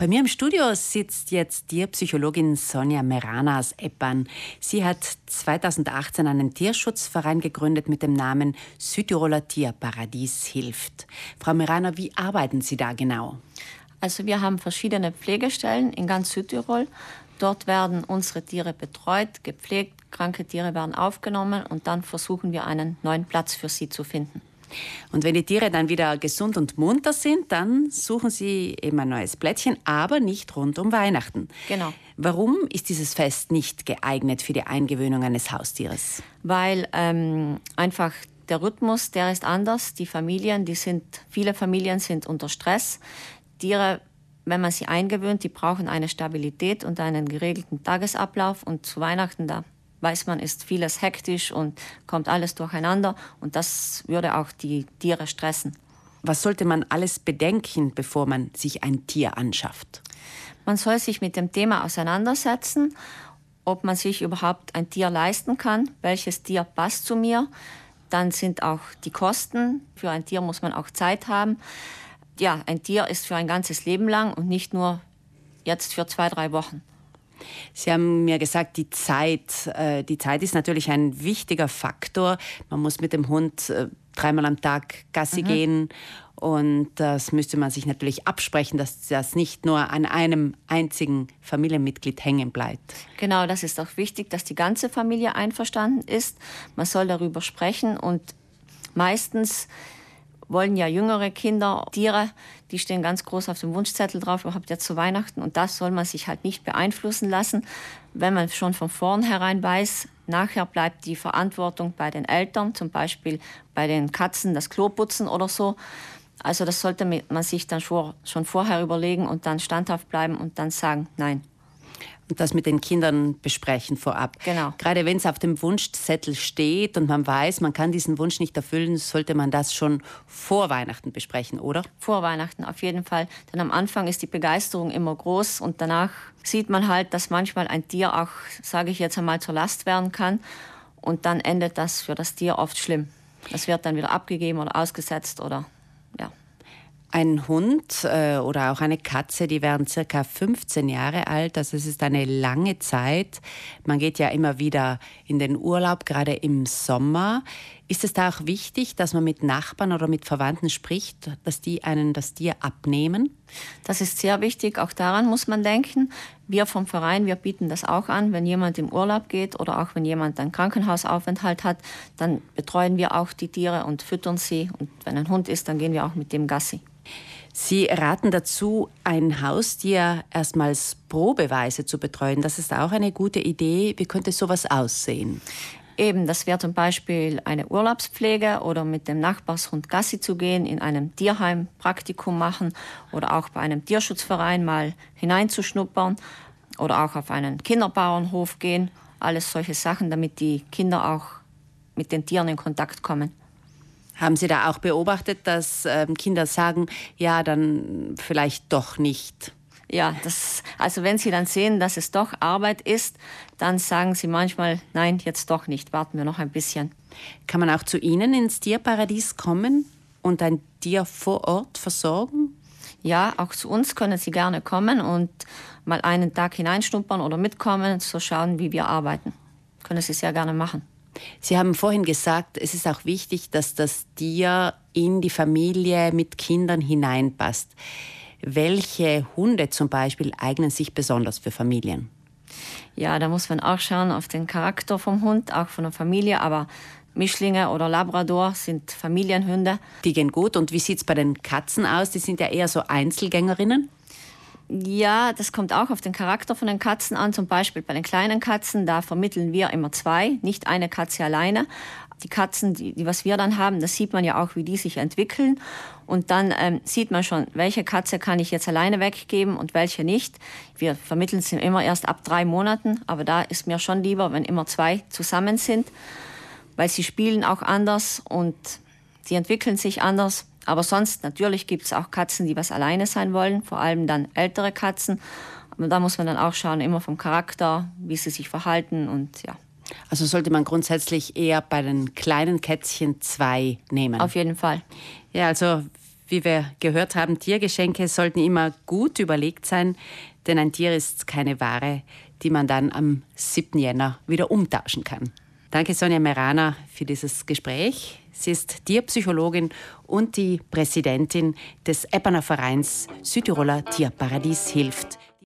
Bei mir im Studio sitzt jetzt Tierpsychologin Sonja Merana aus Eppern. Sie hat 2018 einen Tierschutzverein gegründet mit dem Namen Südtiroler Tierparadies hilft. Frau Merana, wie arbeiten Sie da genau? Also wir haben verschiedene Pflegestellen in ganz Südtirol. Dort werden unsere Tiere betreut, gepflegt, kranke Tiere werden aufgenommen und dann versuchen wir einen neuen Platz für sie zu finden. Und wenn die Tiere dann wieder gesund und munter sind, dann suchen sie eben ein neues Plättchen, aber nicht rund um Weihnachten. Genau. Warum ist dieses Fest nicht geeignet für die Eingewöhnung eines Haustieres? Weil ähm, einfach der Rhythmus, der ist anders. Die Familien, die sind, viele Familien sind unter Stress. Tiere, wenn man sie eingewöhnt, die brauchen eine Stabilität und einen geregelten Tagesablauf. Und zu Weihnachten, da weiß man, ist vieles hektisch und kommt alles durcheinander. Und das würde auch die Tiere stressen. Was sollte man alles bedenken, bevor man sich ein Tier anschafft? Man soll sich mit dem Thema auseinandersetzen, ob man sich überhaupt ein Tier leisten kann, welches Tier passt zu mir. Dann sind auch die Kosten. Für ein Tier muss man auch Zeit haben. Ja, ein Tier ist für ein ganzes Leben lang und nicht nur jetzt für zwei, drei Wochen. Sie haben mir gesagt, die Zeit, äh, die Zeit ist natürlich ein wichtiger Faktor. Man muss mit dem Hund äh, dreimal am Tag Gassi mhm. gehen und das müsste man sich natürlich absprechen, dass das nicht nur an einem einzigen Familienmitglied hängen bleibt. Genau, das ist auch wichtig, dass die ganze Familie einverstanden ist. Man soll darüber sprechen und meistens wollen ja jüngere Kinder Tiere, die stehen ganz groß auf dem Wunschzettel drauf, überhaupt ja zu Weihnachten. Und das soll man sich halt nicht beeinflussen lassen, wenn man schon von vornherein weiß, nachher bleibt die Verantwortung bei den Eltern, zum Beispiel bei den Katzen das Klo putzen oder so. Also das sollte man sich dann schon vorher überlegen und dann standhaft bleiben und dann sagen, nein, das mit den Kindern besprechen vorab. Genau. Gerade wenn es auf dem Wunschzettel steht und man weiß, man kann diesen Wunsch nicht erfüllen, sollte man das schon vor Weihnachten besprechen, oder? Vor Weihnachten auf jeden Fall. Denn am Anfang ist die Begeisterung immer groß und danach sieht man halt, dass manchmal ein Tier auch, sage ich jetzt einmal, zur Last werden kann. Und dann endet das für das Tier oft schlimm. Das wird dann wieder abgegeben oder ausgesetzt oder. Ein Hund äh, oder auch eine Katze, die werden circa 15 Jahre alt. Also es ist eine lange Zeit. Man geht ja immer wieder in den Urlaub, gerade im Sommer. Ist es da auch wichtig, dass man mit Nachbarn oder mit Verwandten spricht, dass die einen das Tier abnehmen? Das ist sehr wichtig. Auch daran muss man denken. Wir vom Verein, wir bieten das auch an. Wenn jemand im Urlaub geht oder auch wenn jemand einen Krankenhausaufenthalt hat, dann betreuen wir auch die Tiere und füttern sie. Und wenn ein Hund ist, dann gehen wir auch mit dem Gassi. Sie raten dazu, ein Haustier erstmals probeweise zu betreuen. Das ist auch eine gute Idee. Wie könnte sowas aussehen? Eben, das wäre zum Beispiel eine Urlaubspflege oder mit dem Nachbarshund Gassi zu gehen, in einem Tierheim Praktikum machen oder auch bei einem Tierschutzverein mal hineinzuschnuppern oder auch auf einen Kinderbauernhof gehen. Alles solche Sachen, damit die Kinder auch mit den Tieren in Kontakt kommen. Haben Sie da auch beobachtet, dass ähm, Kinder sagen, ja, dann vielleicht doch nicht? Ja, das, also wenn sie dann sehen, dass es doch Arbeit ist, dann sagen sie manchmal, nein, jetzt doch nicht, warten wir noch ein bisschen. Kann man auch zu Ihnen ins Tierparadies kommen und ein Tier vor Ort versorgen? Ja, auch zu uns können Sie gerne kommen und mal einen Tag hineinschnuppern oder mitkommen, so schauen, wie wir arbeiten. Können Sie sehr gerne machen. Sie haben vorhin gesagt, es ist auch wichtig, dass das Tier in die Familie mit Kindern hineinpasst. Welche Hunde zum Beispiel eignen sich besonders für Familien? Ja, da muss man auch schauen auf den Charakter vom Hund, auch von der Familie, aber Mischlinge oder Labrador sind Familienhunde. Die gehen gut. Und wie sieht es bei den Katzen aus? Die sind ja eher so Einzelgängerinnen. Ja, das kommt auch auf den Charakter von den Katzen an. Zum Beispiel bei den kleinen Katzen, da vermitteln wir immer zwei, nicht eine Katze alleine. Die Katzen, die, die was wir dann haben, das sieht man ja auch, wie die sich entwickeln. Und dann ähm, sieht man schon, welche Katze kann ich jetzt alleine weggeben und welche nicht. Wir vermitteln sie immer erst ab drei Monaten, aber da ist mir schon lieber, wenn immer zwei zusammen sind, weil sie spielen auch anders und sie entwickeln sich anders. Aber sonst, natürlich gibt es auch Katzen, die was alleine sein wollen, vor allem dann ältere Katzen. Aber da muss man dann auch schauen, immer vom Charakter, wie sie sich verhalten und ja. Also sollte man grundsätzlich eher bei den kleinen Kätzchen zwei nehmen? Auf jeden Fall. Ja, also Wie wir gehört haben, Tiergeschenke sollten immer gut überlegt sein, denn ein Tier ist keine Ware, die man dann am 7. Jänner wieder umtauschen kann. Danke Sonja Merana für dieses Gespräch. Sie ist Tierpsychologin und die Präsidentin des Epperner Vereins Südtiroler Tierparadies hilft.